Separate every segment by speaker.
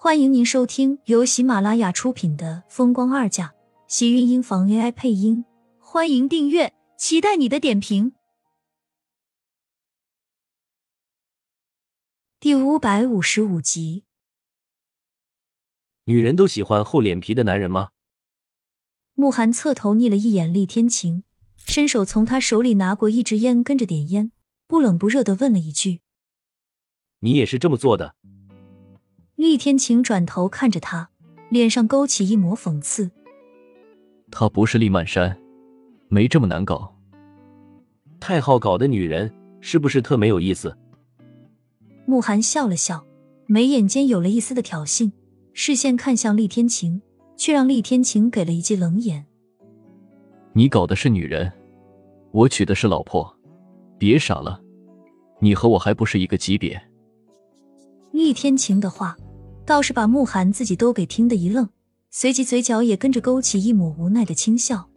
Speaker 1: 欢迎您收听由喜马拉雅出品的《风光二嫁》，喜运音房 AI 配音。欢迎订阅，期待你的点评。第五百五十五集，
Speaker 2: 女人都喜欢厚脸皮的男人吗？
Speaker 1: 慕寒侧头睨了一眼厉天晴，伸手从他手里拿过一支烟，跟着点烟，不冷不热的问了一句：“
Speaker 2: 你也是这么做的？”
Speaker 1: 厉天晴转头看着他，脸上勾起一抹讽刺：“
Speaker 3: 她不是厉曼山，没这么难搞。
Speaker 2: 太好搞的女人是不是特没有意思？”
Speaker 1: 慕寒笑了笑，眉眼间有了一丝的挑衅，视线看向厉天晴，却让厉天晴给了一记冷眼：“
Speaker 3: 你搞的是女人，我娶的是老婆，别傻了，你和我还不是一个级别。”
Speaker 1: 厉天晴的话。倒是把慕寒自己都给听得一愣，随即嘴角也跟着勾起一抹无奈的轻笑。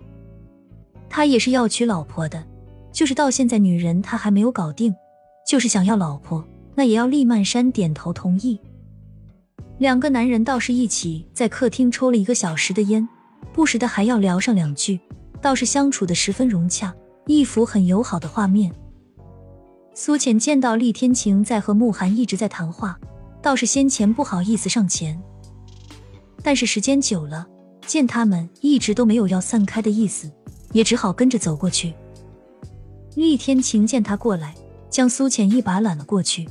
Speaker 1: 他也是要娶老婆的，就是到现在女人他还没有搞定，就是想要老婆，那也要厉曼山点头同意。两个男人倒是一起在客厅抽了一个小时的烟，不时的还要聊上两句，倒是相处的十分融洽，一幅很友好的画面。苏浅见到厉天晴在和慕寒一直在谈话。倒是先前不好意思上前，但是时间久了，见他们一直都没有要散开的意思，也只好跟着走过去。厉天晴见他过来，将苏浅一把揽了过去。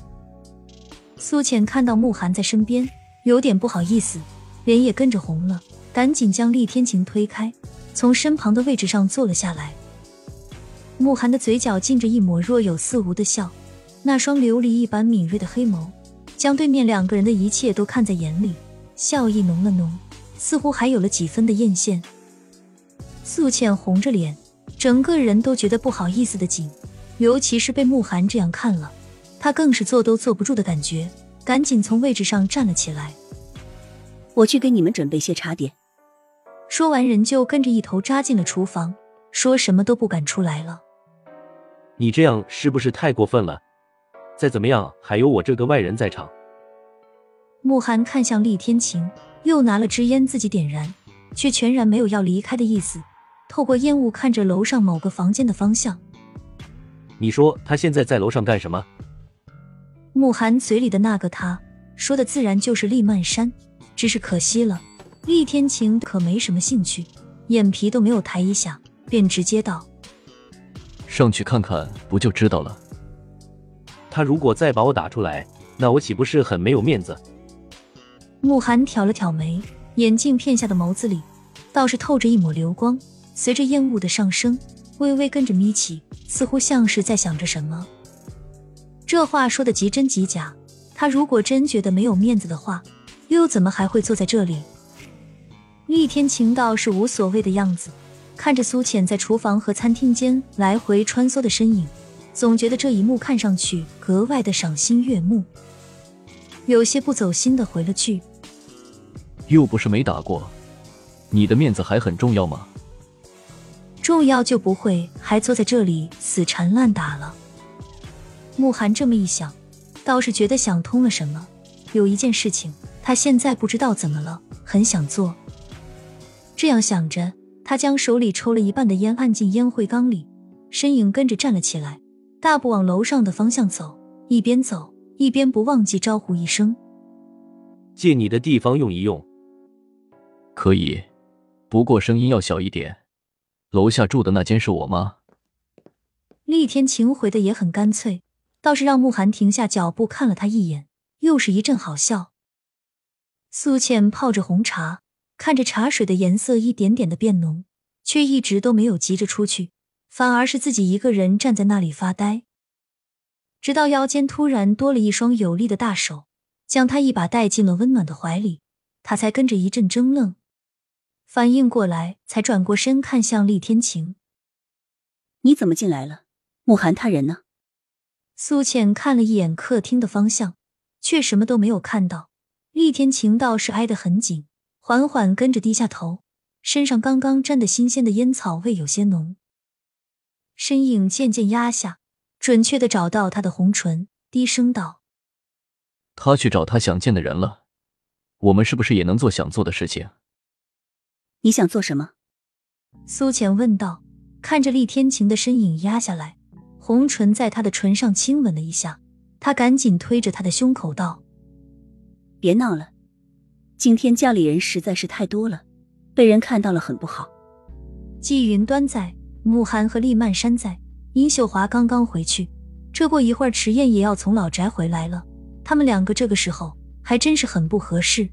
Speaker 1: 苏浅看到慕寒在身边，有点不好意思，脸也跟着红了，赶紧将厉天晴推开，从身旁的位置上坐了下来。慕寒的嘴角噙着一抹若有似无的笑，那双琉璃一般敏锐的黑眸。将对面两个人的一切都看在眼里，笑意浓了浓，似乎还有了几分的艳羡。素倩红着脸，整个人都觉得不好意思的紧，尤其是被慕寒这样看了，她更是坐都坐不住的感觉，赶紧从位置上站了起来。
Speaker 4: 我去给你们准备些茶点。
Speaker 1: 说完，人就跟着一头扎进了厨房，说什么都不敢出来了。
Speaker 2: 你这样是不是太过分了？再怎么样，还有我这个外人在场。
Speaker 1: 慕寒看向厉天晴，又拿了支烟自己点燃，却全然没有要离开的意思。透过烟雾看着楼上某个房间的方向。
Speaker 2: 你说他现在在楼上干什么？
Speaker 1: 慕寒嘴里的那个他，说的自然就是厉曼山。只是可惜了，厉天晴可没什么兴趣，眼皮都没有抬一下，便直接道：“
Speaker 3: 上去看看，不就知道了。”
Speaker 2: 他如果再把我打出来，那我岂不是很没有面子？
Speaker 1: 慕寒挑了挑眉，眼镜片下的眸子里倒是透着一抹流光，随着烟雾的上升，微微跟着眯起，似乎像是在想着什么。这话说的极真极假，他如果真觉得没有面子的话，又怎么还会坐在这里？厉天晴倒是无所谓的样子，看着苏浅在厨房和餐厅间来回穿梭的身影。总觉得这一幕看上去格外的赏心悦目，有些不走心的回了句：“
Speaker 3: 又不是没打过，你的面子还很重要吗？
Speaker 1: 重要就不会还坐在这里死缠烂打了。”慕寒这么一想，倒是觉得想通了什么。有一件事情，他现在不知道怎么了，很想做。这样想着，他将手里抽了一半的烟按进烟灰缸里，身影跟着站了起来。大步往楼上的方向走，一边走一边不忘记招呼一声：“
Speaker 2: 借你的地方用一用。”
Speaker 3: 可以，不过声音要小一点。楼下住的那间是我妈。
Speaker 1: 厉天晴回的也很干脆，倒是让慕寒停下脚步看了他一眼，又是一阵好笑。苏倩泡着红茶，看着茶水的颜色一点点的变浓，却一直都没有急着出去。反而是自己一个人站在那里发呆，直到腰间突然多了一双有力的大手，将他一把带进了温暖的怀里，他才跟着一阵怔愣，反应过来，才转过身看向厉天晴：“
Speaker 4: 你怎么进来了？慕寒他人呢？”
Speaker 1: 苏浅看了一眼客厅的方向，却什么都没有看到。厉天晴倒是挨得很紧，缓缓跟着低下头，身上刚刚沾的新鲜的烟草味有些浓。身影渐渐压下，准确的找到他的红唇，低声道：“
Speaker 3: 他去找他想见的人了，我们是不是也能做想做的事情？
Speaker 4: 你想做什么？
Speaker 1: 苏浅问道，看着厉天晴的身影压下来，红唇在他的唇上亲吻了一下，他赶紧推着他的胸口道：“
Speaker 4: 别闹了，今天家里人实在是太多了，被人看到了很不好。”
Speaker 1: 季云端在，慕寒和厉曼山在，殷秀华刚刚回去，这过一会儿迟燕也要从老宅回来了，他们两个这个时候还真是很不合适。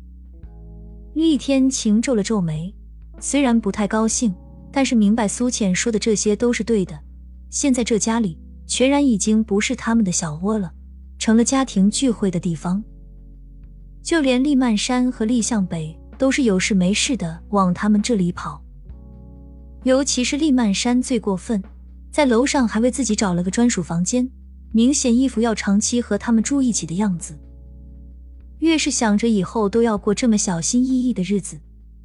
Speaker 1: 厉天晴皱了皱眉，虽然不太高兴。但是明白苏浅说的这些都是对的。现在这家里全然已经不是他们的小窝了，成了家庭聚会的地方。就连厉曼山和厉向北都是有事没事的往他们这里跑。尤其是厉曼山最过分，在楼上还为自己找了个专属房间，明显一副要长期和他们住一起的样子。越是想着以后都要过这么小心翼翼的日子。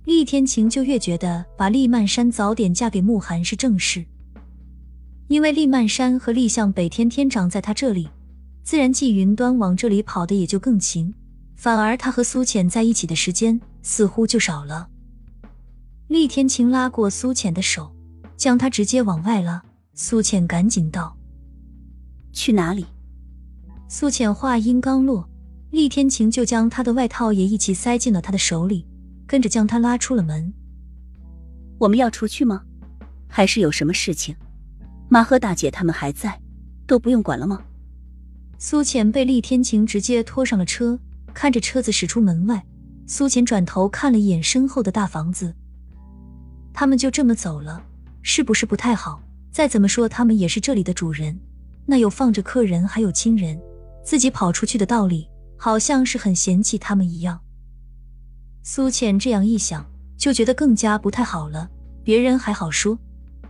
Speaker 1: 厉天晴就越觉得把厉曼山早点嫁给慕寒是正事，因为厉曼山和厉向北天天长在他这里，自然季云端往这里跑的也就更勤，反而他和苏浅在一起的时间似乎就少了。厉天晴拉过苏浅的手，将他直接往外拉，苏浅赶紧道：“
Speaker 4: 去哪里？”
Speaker 1: 苏浅话音刚落，厉天晴就将他的外套也一起塞进了他的手里。跟着将他拉出了门。
Speaker 4: 我们要出去吗？还是有什么事情？妈和大姐他们还在，都不用管了吗？
Speaker 1: 苏浅被厉天晴直接拖上了车，看着车子驶出门外，苏浅转头看了一眼身后的大房子。他们就这么走了，是不是不太好？再怎么说，他们也是这里的主人，那有放着客人还有亲人，自己跑出去的道理，好像是很嫌弃他们一样。苏浅这样一想，就觉得更加不太好了。别人还好说，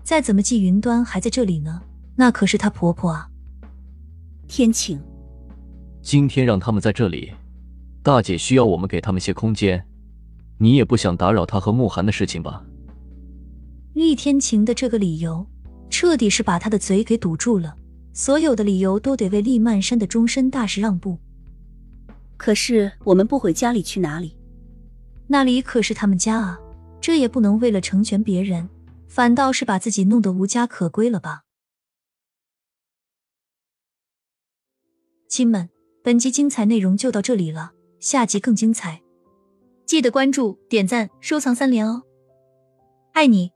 Speaker 1: 再怎么季云端还在这里呢，那可是她婆婆啊。
Speaker 4: 天晴，
Speaker 3: 今天让他们在这里，大姐需要我们给他们些空间。你也不想打扰她和慕寒的事情吧？
Speaker 1: 厉天晴的这个理由，彻底是把他的嘴给堵住了。所有的理由都得为厉曼山的终身大事让步。
Speaker 4: 可是我们不回家里去哪里？
Speaker 1: 那里可是他们家啊，这也不能为了成全别人，反倒是把自己弄得无家可归了吧？亲们，本集精彩内容就到这里了，下集更精彩，记得关注、点赞、收藏三连哦，爱你！